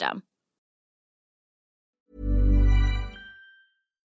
system.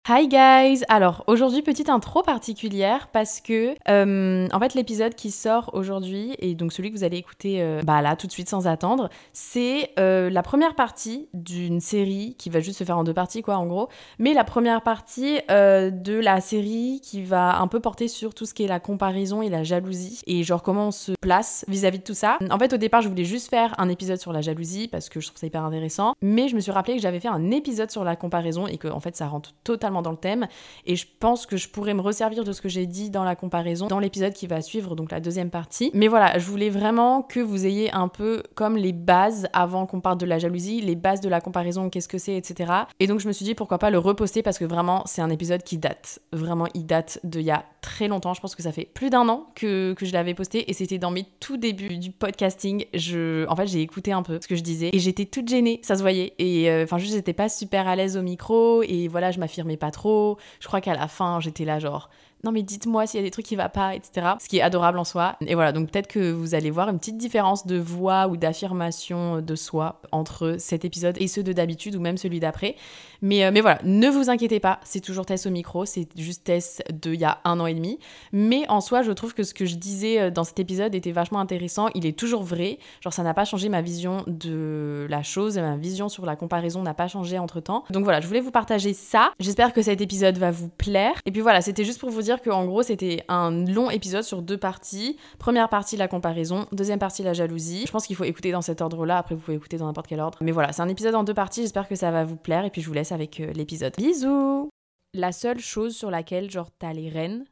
Hi guys Alors aujourd'hui petite intro particulière parce que euh, en fait l'épisode qui sort aujourd'hui et donc celui que vous allez écouter euh, bah là tout de suite sans attendre c'est euh, la première partie d'une série qui va juste se faire en deux parties quoi en gros mais la première partie de la série qui va un peu porter sur tout ce qui est la comparaison et la jalousie et genre comment on se place vis-à-vis de tout ça. En fait au départ je voulais juste faire un épisode sur la jalousie parce que je trouve ça hyper intéressant mais je me suis rappelé que j'avais fait un épisode sur la comparaison et que en fait ça rentre totalement dans le thème. Et je pense que je pourrais me resservir de ce que j'ai dit dans la comparaison dans l'épisode qui va suivre donc la deuxième partie. Mais voilà je voulais vraiment que vous ayez un peu comme les bases avant qu'on parle de la jalousie les bases de la comparaison qu'est-ce que c'est etc et donc je me suis dit pourquoi pas le reposter parce que vraiment c'est un épisode qui date. Vraiment il date de il y a très longtemps. Je pense que ça fait plus d'un an que, que je l'avais posté et c'était dans mes tout débuts du podcasting. Je en fait j'ai écouté un peu ce que je disais et j'étais toute gênée ça se voyait. Et euh, enfin juste j'étais pas super à l'aise au micro et voilà je m'affirmais trop je crois qu'à la fin, j'étais là genre non mais dites-moi s'il y a des trucs qui va pas, etc. Ce qui est adorable en soi. Et voilà, donc peut-être que vous allez voir une petite différence de voix ou d'affirmation de soi entre cet épisode et ceux de d'habitude ou même celui d'après. Mais, euh, mais voilà, ne vous inquiétez pas, c'est toujours Tess au micro, c'est juste Tess de il y a un an et demi. Mais en soi, je trouve que ce que je disais euh, dans cet épisode était vachement intéressant, il est toujours vrai. Genre ça n'a pas changé ma vision de la chose, ma vision sur la comparaison n'a pas changé entre temps. Donc voilà, je voulais vous partager ça. J'espère que cet épisode va vous plaire. Et puis voilà, c'était juste pour vous dire que en gros c'était un long épisode sur deux parties. Première partie la comparaison, deuxième partie la jalousie. Je pense qu'il faut écouter dans cet ordre-là, après vous pouvez écouter dans n'importe quel ordre. Mais voilà, c'est un épisode en deux parties, j'espère que ça va vous plaire et puis je vous laisse avec euh, l'épisode. Bisous La seule chose sur laquelle genre t'as les rênes,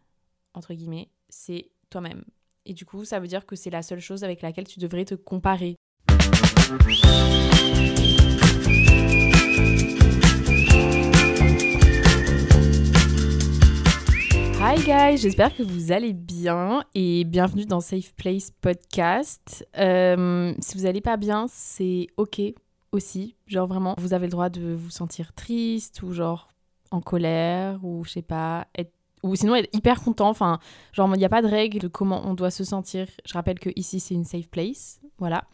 entre guillemets, c'est toi-même. Et du coup, ça veut dire que c'est la seule chose avec laquelle tu devrais te comparer. Hi guys, j'espère que vous allez bien et bienvenue dans Safe Place Podcast. Euh, si vous allez pas bien, c'est ok aussi. Genre vraiment, vous avez le droit de vous sentir triste ou genre en colère ou je sais pas, être ou sinon être hyper content. Enfin, genre il n'y a pas de règle de comment on doit se sentir. Je rappelle que ici c'est une safe place, voilà.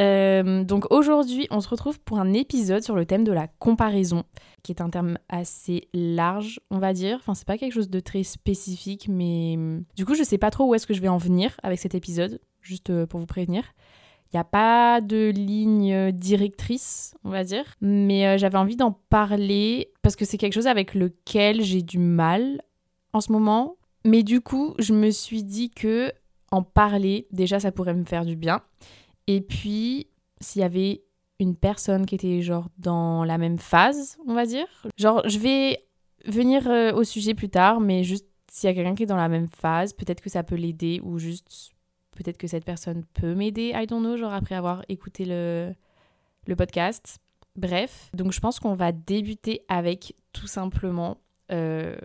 Euh, donc aujourd'hui, on se retrouve pour un épisode sur le thème de la comparaison, qui est un terme assez large, on va dire. Enfin, c'est pas quelque chose de très spécifique, mais du coup, je sais pas trop où est-ce que je vais en venir avec cet épisode, juste euh, pour vous prévenir. Il n'y a pas de ligne directrice, on va dire, mais euh, j'avais envie d'en parler parce que c'est quelque chose avec lequel j'ai du mal en ce moment. Mais du coup, je me suis dit que en parler, déjà, ça pourrait me faire du bien. Et puis, s'il y avait une personne qui était genre dans la même phase, on va dire. Genre, je vais venir euh, au sujet plus tard, mais juste s'il y a quelqu'un qui est dans la même phase, peut-être que ça peut l'aider ou juste peut-être que cette personne peut m'aider, I don't know, genre après avoir écouté le, podcast. Bref, donc je pense qu'on va débuter avec tout simplement euh,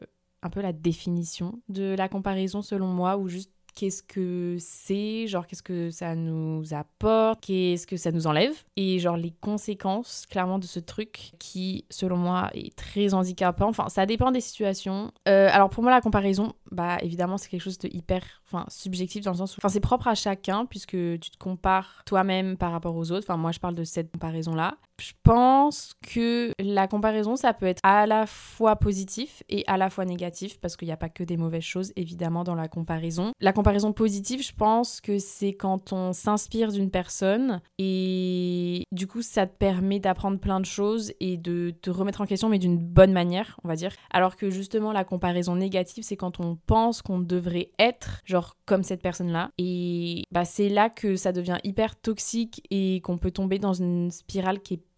un peu la définition de la comparaison selon moi ou juste qu'est-ce que c'est, genre qu'est-ce que ça nous apporte, qu'est-ce que ça nous enlève, et genre les conséquences clairement de ce truc qui, selon moi, est très handicapant. Enfin, ça dépend des situations. Euh, alors pour moi, la comparaison, bah évidemment, c'est quelque chose de hyper, enfin, subjectif dans le sens où, enfin, c'est propre à chacun puisque tu te compares toi-même par rapport aux autres. Enfin, moi, je parle de cette comparaison-là. Je pense que la comparaison, ça peut être à la fois positif et à la fois négatif parce qu'il n'y a pas que des mauvaises choses, évidemment, dans la comparaison. La comparaison positive, je pense que c'est quand on s'inspire d'une personne et du coup, ça te permet d'apprendre plein de choses et de te remettre en question, mais d'une bonne manière, on va dire. Alors que justement, la comparaison négative, c'est quand on pense qu'on devrait être, genre, comme cette personne-là. Et bah, c'est là que ça devient hyper toxique et qu'on peut tomber dans une spirale qui est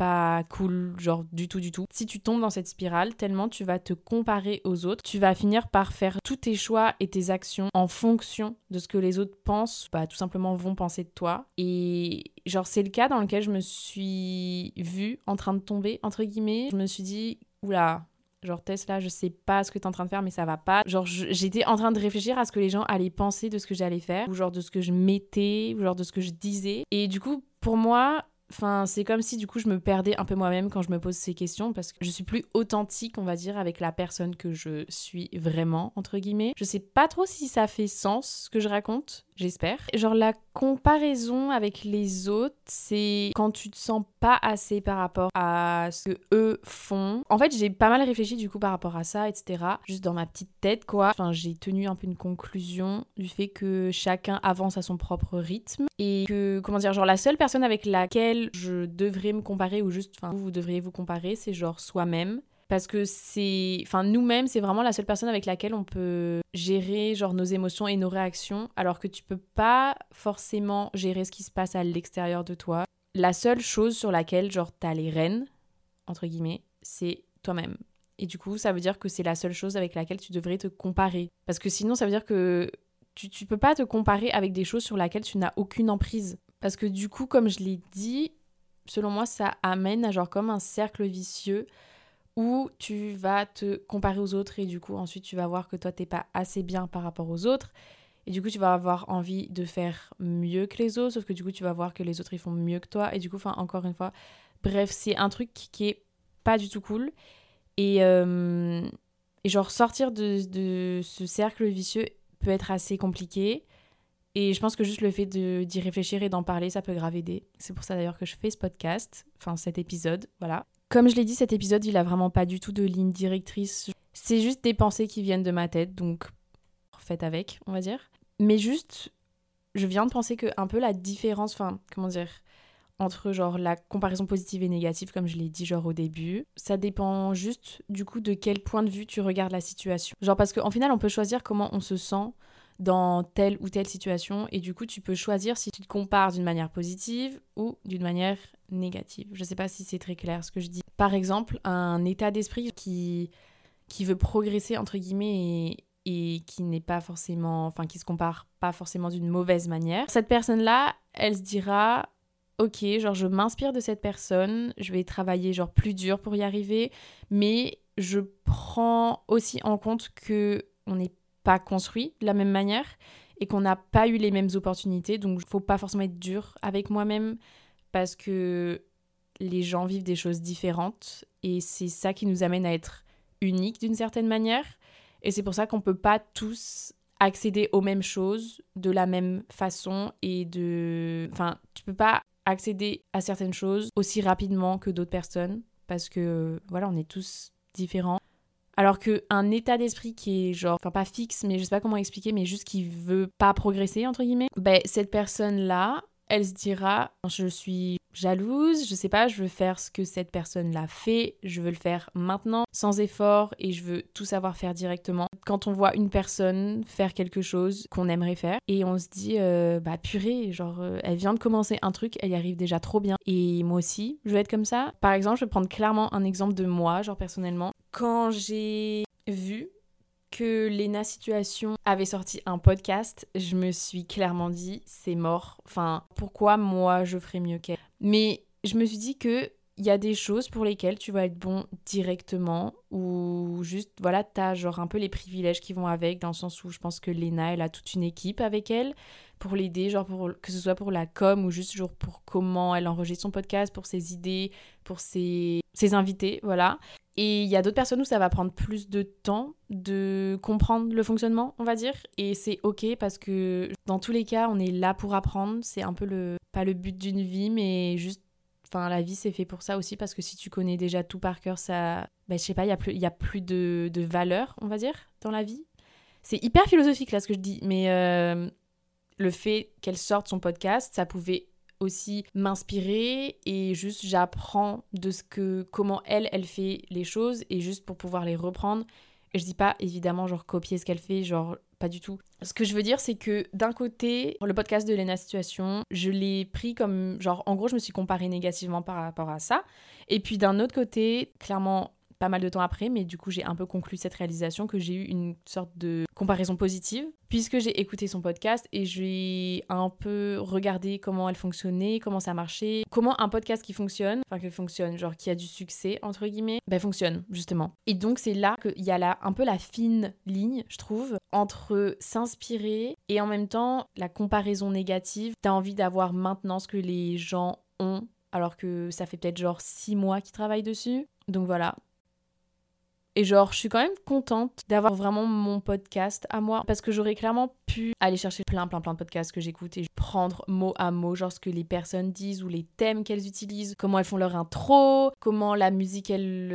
cool, genre du tout, du tout. Si tu tombes dans cette spirale, tellement tu vas te comparer aux autres, tu vas finir par faire tous tes choix et tes actions en fonction de ce que les autres pensent, bah tout simplement vont penser de toi. Et genre c'est le cas dans lequel je me suis vue en train de tomber, entre guillemets. Je me suis dit, oula, Genre Tesla, je sais pas ce que t'es en train de faire, mais ça va pas. Genre j'étais en train de réfléchir à ce que les gens allaient penser de ce que j'allais faire, ou genre de ce que je mettais, ou genre de ce que je disais. Et du coup, pour moi, Enfin, c'est comme si du coup je me perdais un peu moi-même quand je me pose ces questions parce que je suis plus authentique, on va dire, avec la personne que je suis vraiment, entre guillemets. Je sais pas trop si ça fait sens ce que je raconte, j'espère. Genre la comparaison avec les autres, c'est quand tu te sens pas assez par rapport à ce que eux font. En fait, j'ai pas mal réfléchi du coup par rapport à ça, etc. Juste dans ma petite tête, quoi. Enfin, j'ai tenu un peu une conclusion du fait que chacun avance à son propre rythme et que, comment dire, genre la seule personne avec laquelle je devrais me comparer ou juste, enfin, vous, vous devriez vous comparer, c'est genre soi-même parce que c'est enfin nous-mêmes c'est vraiment la seule personne avec laquelle on peut gérer genre nos émotions et nos réactions alors que tu peux pas forcément gérer ce qui se passe à l'extérieur de toi. La seule chose sur laquelle genre t'as les rênes entre guillemets c'est toi-même. Et du coup ça veut dire que c'est la seule chose avec laquelle tu devrais te comparer. Parce que sinon ça veut dire que tu, tu peux pas te comparer avec des choses sur lesquelles tu n'as aucune emprise. Parce que du coup comme je l'ai dit selon moi ça amène à genre comme un cercle vicieux où tu vas te comparer aux autres et du coup ensuite tu vas voir que toi t'es pas assez bien par rapport aux autres. Et du coup tu vas avoir envie de faire mieux que les autres sauf que du coup tu vas voir que les autres ils font mieux que toi. Et du coup enfin encore une fois bref c'est un truc qui est pas du tout cool. Et, euh, et genre sortir de, de, ce cercle vicieux peut être assez compliqué. Et je pense que juste le fait d'y réfléchir et d'en parler ça peut grave aider. C'est pour ça d'ailleurs que je fais ce podcast enfin cet épisode voilà comme je l'ai dit, cet épisode, il a vraiment pas du tout de ligne directrice. C'est juste des pensées qui viennent de ma tête, donc faites avec, on va dire. Mais juste, je viens de penser que un peu la différence, enfin, comment dire, entre genre la comparaison positive et négative, comme je l'ai dit genre au début, ça dépend juste du coup de quel point de vue tu regardes la situation. Genre parce qu'en final, on peut choisir comment on se sent dans telle ou telle situation et du coup tu peux choisir si tu te compares d'une manière positive ou d'une manière négative. Je sais pas si c'est très clair ce que je dis. Par exemple, un état d'esprit qui, qui veut progresser entre guillemets et, qui n'est pas forcément, enfin qui se compare pas forcément d'une mauvaise manière. Cette personne-là, elle se dira ok, genre je m'inspire de cette personne, je vais travailler genre plus dur pour y arriver, mais je prends aussi en compte que on n'est pas construit de la même manière et qu'on n'a pas eu les mêmes opportunités. Donc, il faut pas forcément être dur avec moi-même parce que les gens vivent des choses différentes et c'est ça qui nous amène à être uniques d'une certaine manière. Et c'est pour ça qu'on peut pas tous accéder aux mêmes choses de la même façon et de... Enfin, tu peux pas accéder à certaines choses aussi rapidement que d'autres personnes parce que, voilà, on est tous différents. Alors qu'un état d'esprit qui est genre, enfin pas fixe, mais je sais pas comment expliquer, mais juste qui veut pas progresser, entre guillemets, ben cette personne-là, elle se dira, je suis jalouse, je sais pas, je veux faire ce que cette personne l'a fait, je veux le faire maintenant, sans effort, et je veux tout savoir faire directement. Quand on voit une personne faire quelque chose qu'on aimerait faire, et on se dit, euh, bah purée, genre, euh, elle vient de commencer un truc, elle y arrive déjà trop bien, et moi aussi, je veux être comme ça. Par exemple, je vais prendre clairement un exemple de moi, genre personnellement. Quand j'ai vu que Lena Situation avait sorti un podcast, je me suis clairement dit c'est mort. Enfin, pourquoi moi je ferais mieux qu'elle? Mais je me suis dit que il y a des choses pour lesquelles tu vas être bon directement ou juste voilà t'as genre un peu les privilèges qui vont avec dans le sens où je pense que Lena elle a toute une équipe avec elle pour l'aider genre pour que ce soit pour la com ou juste genre pour comment elle enregistre son podcast pour ses idées pour ses, ses invités voilà et il y a d'autres personnes où ça va prendre plus de temps de comprendre le fonctionnement on va dire et c'est ok parce que dans tous les cas on est là pour apprendre c'est un peu le pas le but d'une vie mais juste Enfin, la vie, c'est fait pour ça aussi, parce que si tu connais déjà tout par cœur, ça. Ben, je sais pas, il y a plus, y a plus de, de valeur, on va dire, dans la vie. C'est hyper philosophique, là, ce que je dis, mais euh, le fait qu'elle sorte son podcast, ça pouvait aussi m'inspirer et juste j'apprends de ce que comment elle elle fait les choses et juste pour pouvoir les reprendre et je dis pas évidemment genre copier ce qu'elle fait genre pas du tout. Ce que je veux dire, c'est que d'un côté, le podcast de Lena Situation, je l'ai pris comme genre, en gros, je me suis comparée négativement par rapport à ça. Et puis d'un autre côté, clairement, pas mal de temps après, mais du coup j'ai un peu conclu cette réalisation que j'ai eu une sorte de comparaison positive, puisque j'ai écouté son podcast et j'ai un peu regardé comment elle fonctionnait, comment ça marchait, comment un podcast qui fonctionne, enfin qui fonctionne, genre qui a du succès, entre guillemets, ben fonctionne, justement. Et donc c'est là qu'il y a là un peu la fine ligne, je trouve, entre s'inspirer et en même temps la comparaison négative. T'as envie d'avoir maintenant ce que les gens ont alors que ça fait peut-être genre six mois qu'ils travaillent dessus. Donc voilà, et genre, je suis quand même contente d'avoir vraiment mon podcast à moi parce que j'aurais clairement pu aller chercher plein, plein, plein de podcasts que j'écoute et prendre mot à mot, genre ce que les personnes disent ou les thèmes qu'elles utilisent, comment elles font leur intro, comment la musique elles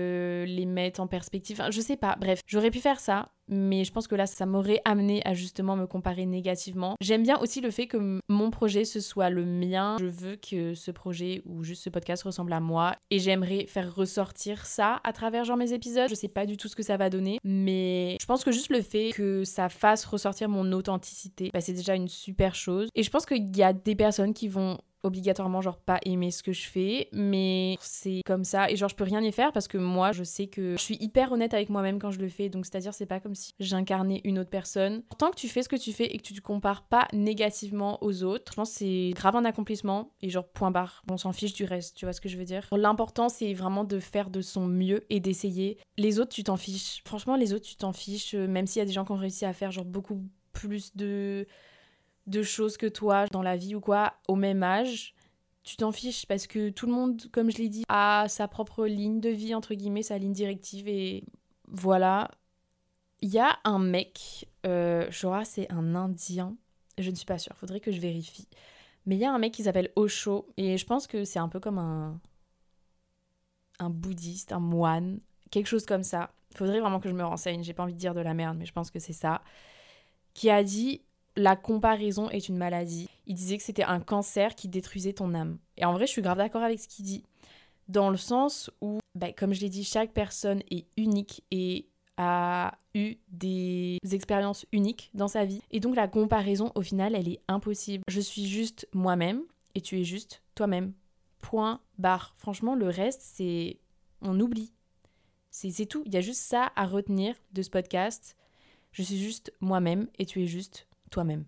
les mettent en perspective. Enfin, je sais pas. Bref, j'aurais pu faire ça, mais je pense que là, ça m'aurait amené à justement me comparer négativement. J'aime bien aussi le fait que mon projet, ce soit le mien. Je veux que ce projet ou juste ce podcast ressemble à moi et j'aimerais faire ressortir ça à travers genre mes épisodes. Je sais pas du tout ce que ça va donner, mais je pense que juste le fait que ça fasse ressortir mon authenticité, bah, c'est déjà une super chose. Et je pense qu'il y a des personnes qui vont obligatoirement genre pas aimer ce que je fais mais c'est comme ça. Et genre je peux rien y faire parce que moi je sais que je suis hyper honnête avec moi-même quand je le fais. Donc c'est à dire c'est pas comme si j'incarnais une autre personne. Tant que tu fais ce que tu fais et que tu te compares pas négativement aux autres je pense c'est grave un accomplissement. Et genre point barre. On s'en fiche du reste tu vois ce que je veux dire? L'important c'est vraiment de faire de son mieux et d'essayer. Les autres tu t'en fiches. Franchement les autres tu t'en fiches même s'il y a des gens qui ont réussi à faire genre beaucoup plus de de choses que toi dans la vie ou quoi au même âge, tu t'en fiches parce que tout le monde, comme je l'ai dit, a sa propre ligne de vie, entre guillemets, sa ligne directive et voilà. Il y a un mec, euh, c'est un Indien, je ne suis pas sûre, faudrait que je vérifie. Mais il y a un mec qui s'appelle Osho et je pense que c'est un peu comme un, un bouddhiste, un moine, quelque chose comme ça. Faudrait vraiment que je me renseigne, j'ai pas envie de dire de la merde, mais je pense que c'est ça. Qui a dit la comparaison est une maladie. Il disait que c'était un cancer qui détruisait ton âme. Et en vrai, je suis grave d'accord avec ce qu'il dit. Dans le sens où, bah, comme je l'ai dit, chaque personne est unique et a eu des expériences uniques dans sa vie. Et donc la comparaison, au final, elle est impossible. Je suis juste moi-même et tu es juste toi-même. Point barre. Franchement, le reste, c'est... On oublie. C'est tout. Il y a juste ça à retenir de ce podcast. Je suis juste moi-même et tu es juste toi-même.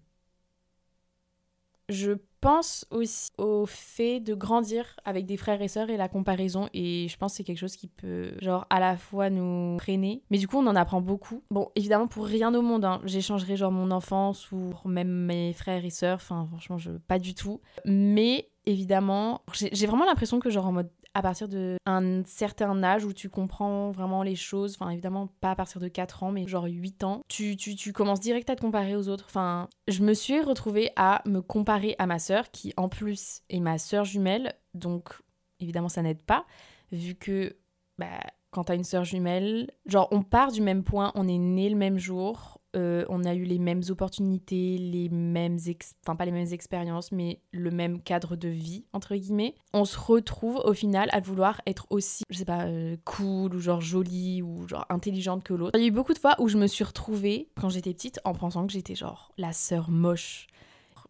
Je pense aussi au fait de grandir avec des frères et sœurs et la comparaison et je pense que c'est quelque chose qui peut genre à la fois nous freiner mais du coup on en apprend beaucoup. Bon évidemment pour rien au monde hein, j'échangerai genre mon enfance ou même mes frères et sœurs enfin franchement je pas du tout mais évidemment j'ai vraiment l'impression que genre en mode à partir d'un certain âge où tu comprends vraiment les choses, enfin évidemment pas à partir de 4 ans, mais genre 8 ans, tu, tu, tu commences direct à te comparer aux autres. Enfin, je me suis retrouvée à me comparer à ma sœur, qui en plus est ma sœur jumelle, donc évidemment ça n'aide pas, vu que bah, quand t'as une sœur jumelle, genre on part du même point, on est né le même jour, euh, on a eu les mêmes opportunités, les mêmes, enfin pas les mêmes expériences, mais le même cadre de vie, entre guillemets. On se retrouve au final à vouloir être aussi, je sais pas, euh, cool ou genre jolie ou genre intelligente que l'autre. Il y a eu beaucoup de fois où je me suis retrouvée, quand j'étais petite, en pensant que j'étais genre la sœur moche.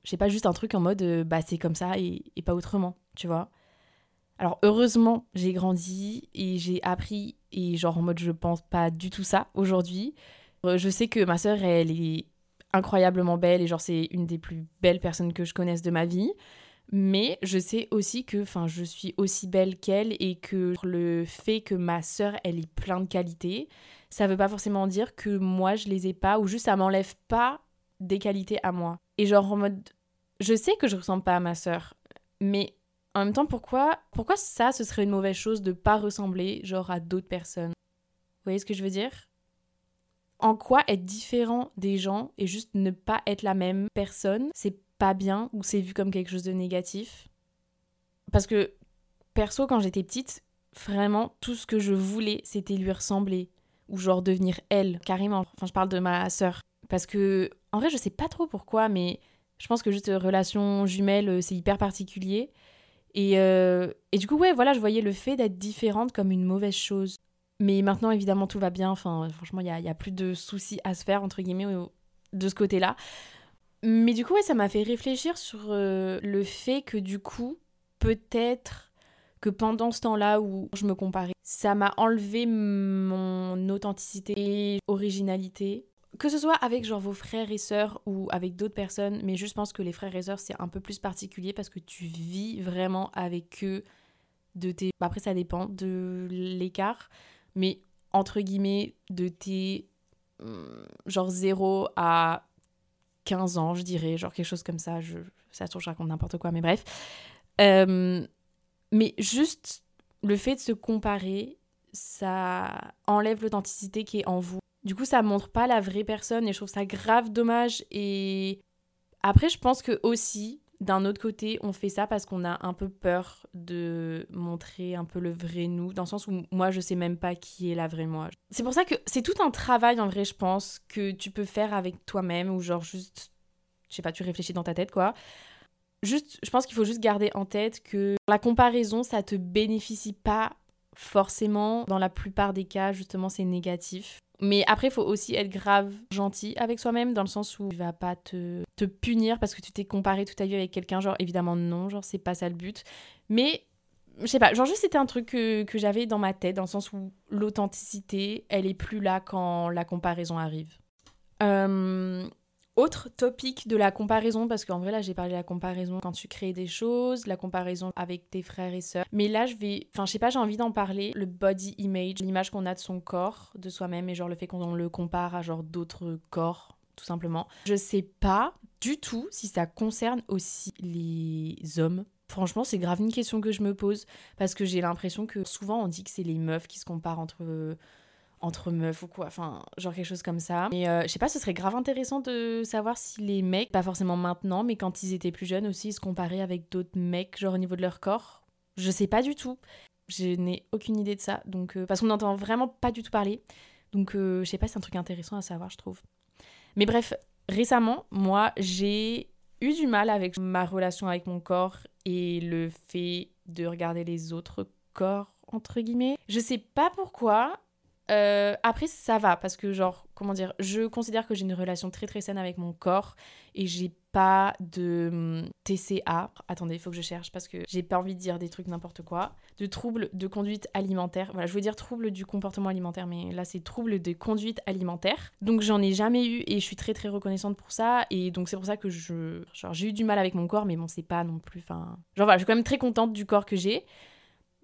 J'ai pas juste un truc en mode, euh, bah c'est comme ça et, et pas autrement, tu vois. Alors heureusement, j'ai grandi et j'ai appris Et genre en mode je pense pas du tout ça aujourd'hui. Euh, je sais que ma sœur, elle est incroyablement belle et genre c'est une des plus belles personnes que je connaisse de ma vie. Mais je sais aussi que enfin je suis aussi belle qu'elle et que le fait que ma sœur elle ait plein de qualités, ça veut pas forcément dire que moi je les ai pas ou juste ça m'enlève pas des qualités à moi. Et genre en mode je sais que je ressemble pas à ma sœur, mais en même temps pourquoi pourquoi ça ce serait une mauvaise chose de pas ressembler genre à d'autres personnes? Vous voyez ce que je veux dire? En quoi être différent des gens et juste ne pas être la même personne, c'est pas bien ou c'est vu comme quelque chose de négatif? Parce que, perso, quand j'étais petite, vraiment, tout ce que je voulais, c'était lui ressembler. Ou genre devenir elle, carrément. Enfin, je parle de ma sœur. Parce que, en vrai, je sais pas trop pourquoi, mais je pense que juste euh, relation jumelle, euh, c'est hyper particulier. Et, euh, et du coup, ouais, voilà, je voyais le fait d'être différente comme une mauvaise chose. Mais maintenant, évidemment, tout va bien. Enfin, franchement, il n'y a, y a, plus de soucis à se faire, entre guillemets, de ce côté-là. Mais du coup, ouais, ça m'a fait réfléchir sur euh, le fait que du coup, peut-être que pendant ce temps-là où je me comparais, ça m'a enlevé mon authenticité et originalité. Que ce soit avec genre vos frères et sœurs ou avec d'autres personnes, mais je pense que les frères et sœurs c'est un peu plus particulier parce que tu vis vraiment avec eux de tes... Bah, après ça dépend de l'écart, mais entre guillemets de tes... Hum, genre 0 à 15 ans, je dirais, genre quelque chose comme ça. Je, ça trouve, je raconte n'importe quoi, mais bref. Euh, mais juste le fait de se comparer, ça enlève l'authenticité qui est en vous. Du coup, ça montre pas la vraie personne et je trouve ça grave dommage. Et après, je pense que aussi, d'un autre côté, on fait ça parce qu'on a un peu peur de montrer un peu le vrai nous, dans le sens où moi, je sais même pas qui est la vraie moi. C'est pour ça que c'est tout un travail, en vrai, je pense, que tu peux faire avec toi-même, ou genre juste, je sais pas, tu réfléchis dans ta tête, quoi. Juste, je pense qu'il faut juste garder en tête que la comparaison, ça te bénéficie pas forcément. Dans la plupart des cas, justement, c'est négatif. Mais après, il faut aussi être grave gentil avec soi-même, dans le sens où il va pas te, te punir parce que tu t'es comparé toute ta vie avec quelqu'un. Genre, évidemment, non, genre, c'est pas ça le but. Mais, je sais pas, genre, juste c'était un truc que, que j'avais dans ma tête, dans le sens où l'authenticité, elle est plus là quand la comparaison arrive. Euh, autre topic de la comparaison, parce qu'en vrai là j'ai parlé de la comparaison quand tu crées des choses, la comparaison avec tes frères et sœurs. Mais là je vais, enfin je sais pas, j'ai envie d'en parler, le body image, l'image qu'on a de son corps, de soi-même et genre le fait qu'on le compare à genre d'autres corps, tout simplement. Je sais pas du tout si ça concerne aussi les hommes. Franchement, c'est grave une question que je me pose parce que j'ai l'impression que souvent on dit que c'est les meufs qui se comparent entre entre meufs ou quoi, enfin, genre quelque chose comme ça. Et euh, je sais pas, ce serait grave intéressant de savoir si les mecs, pas forcément maintenant, mais quand ils étaient plus jeunes aussi, ils se comparaient avec d'autres mecs, genre au niveau de leur corps. Je sais pas du tout. Je n'ai aucune idée de ça, donc euh, parce qu'on n'entend vraiment pas du tout parler. Donc euh, je sais pas, c'est un truc intéressant à savoir, je trouve. Mais bref, récemment, moi, j'ai eu du mal avec ma relation avec mon corps et le fait de regarder les autres corps entre guillemets. Je sais pas pourquoi, euh, après, ça va parce que, genre, comment dire, je considère que j'ai une relation très très saine avec mon corps et j'ai pas de hum, TCA. Attendez, il faut que je cherche parce que j'ai pas envie de dire des trucs n'importe quoi. De troubles de conduite alimentaire. Voilà, je veux dire troubles du comportement alimentaire, mais là c'est troubles de conduite alimentaire. Donc j'en ai jamais eu et je suis très très reconnaissante pour ça. Et donc c'est pour ça que je. Genre, j'ai eu du mal avec mon corps, mais bon, c'est pas non plus. Enfin. Genre voilà, je suis quand même très contente du corps que j'ai.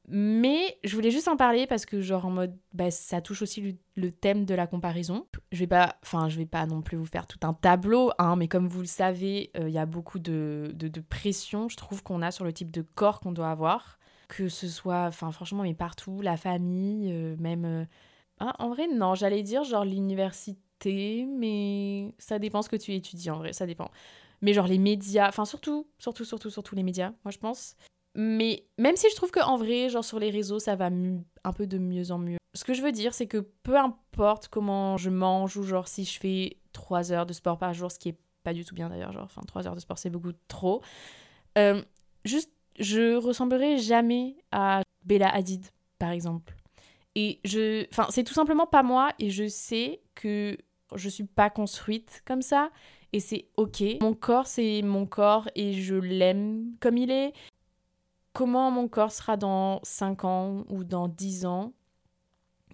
Mais je voulais juste en parler parce que genre en mode bah, ça touche aussi le, thème de la comparaison. Je vais pas enfin je vais pas non plus vous faire tout un tableau hein, mais comme vous le savez, euh, il y a beaucoup de, pression je trouve qu'on a sur le type de corps qu'on doit avoir, que ce soit enfin franchement mais partout, la famille, euh, même euh, hein, en vrai non, j'allais dire genre l'université mais ça dépend ce que tu étudies en vrai, ça dépend. Mais genre les médias, enfin surtout surtout surtout surtout les médias, moi je pense mais même si je trouve qu'en vrai, genre sur les réseaux, ça va un peu de mieux en mieux. Ce que je veux dire, c'est que peu importe comment je mange ou genre si je fais 3 heures de sport par jour, ce qui est pas du tout bien d'ailleurs, genre enfin 3 heures de sport c'est beaucoup trop. Euh, juste, je ressemblerai jamais à Bella Hadid, par exemple. Et je. Enfin, c'est tout simplement pas moi et je sais que je suis pas construite comme ça et c'est ok. Mon corps, c'est mon corps et je l'aime comme il est comment mon corps sera dans 5 ans ou dans 10 ans,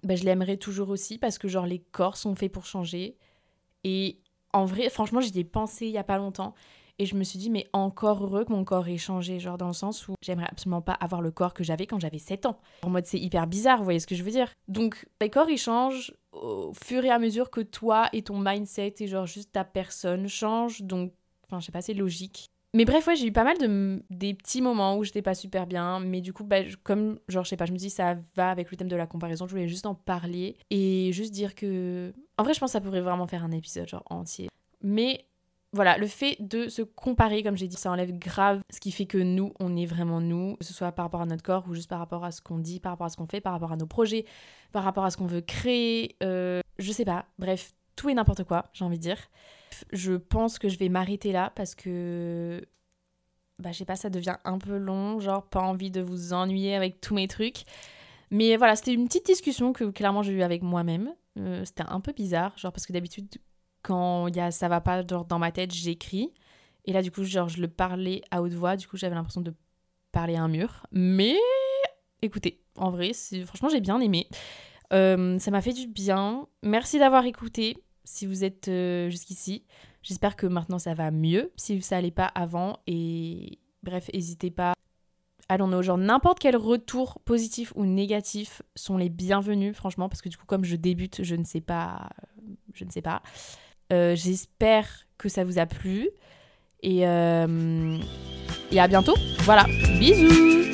bah, je l'aimerai toujours aussi parce que genre les corps sont faits pour changer. Et en vrai, franchement, j'y ai pensé il y a pas longtemps. Et je me suis dit, mais encore heureux que mon corps ait changé, genre dans le sens où j'aimerais absolument pas avoir le corps que j'avais quand j'avais 7 ans. En mode, c'est hyper bizarre, vous voyez ce que je veux dire Donc, les corps, ils changent au fur et à mesure que toi et ton mindset et genre juste ta personne changent. Donc, enfin, je sais pas, c'est logique. Mais bref, ouais, j'ai eu pas mal de des petits moments où j'étais pas super bien, mais du coup, bah, comme genre, je sais pas, je me dis ça va avec le thème de la comparaison, je voulais juste en parler et juste dire que. En vrai, je pense que ça pourrait vraiment faire un épisode genre entier. Mais voilà, le fait de se comparer, comme j'ai dit, ça enlève grave ce qui fait que nous, on est vraiment nous, que ce soit par rapport à notre corps ou juste par rapport à ce qu'on dit, par rapport à ce qu'on fait, par rapport à nos projets, par rapport à ce qu'on veut créer, euh, je sais pas, bref, et n'importe quoi, j'ai envie de dire. Je pense que je vais m'arrêter là parce que, bah, je sais pas, ça devient un peu long, genre pas envie de vous ennuyer avec tous mes trucs. Mais voilà, c'était une petite discussion que clairement j'ai eue avec moi-même. Euh, c'était un peu bizarre, genre parce que d'habitude, quand il y a ça va pas genre, dans ma tête, j'écris. Et là, du coup, genre, je le parlais à haute voix. Du coup, j'avais l'impression de parler à un mur. Mais écoutez, en vrai, franchement, j'ai bien aimé. Euh, ça m'a fait du bien. Merci d'avoir écouté si vous êtes euh, jusqu'ici. J'espère que maintenant ça va mieux si ça allait pas avant. Et bref, n'hésitez pas. Allons-nous, genre n'importe quel retour positif ou négatif sont les bienvenus, franchement, parce que du coup, comme je débute, je ne sais pas. Je ne sais pas. Euh, j'espère que ça vous a plu. Euh, et à bientôt. Voilà. Bisous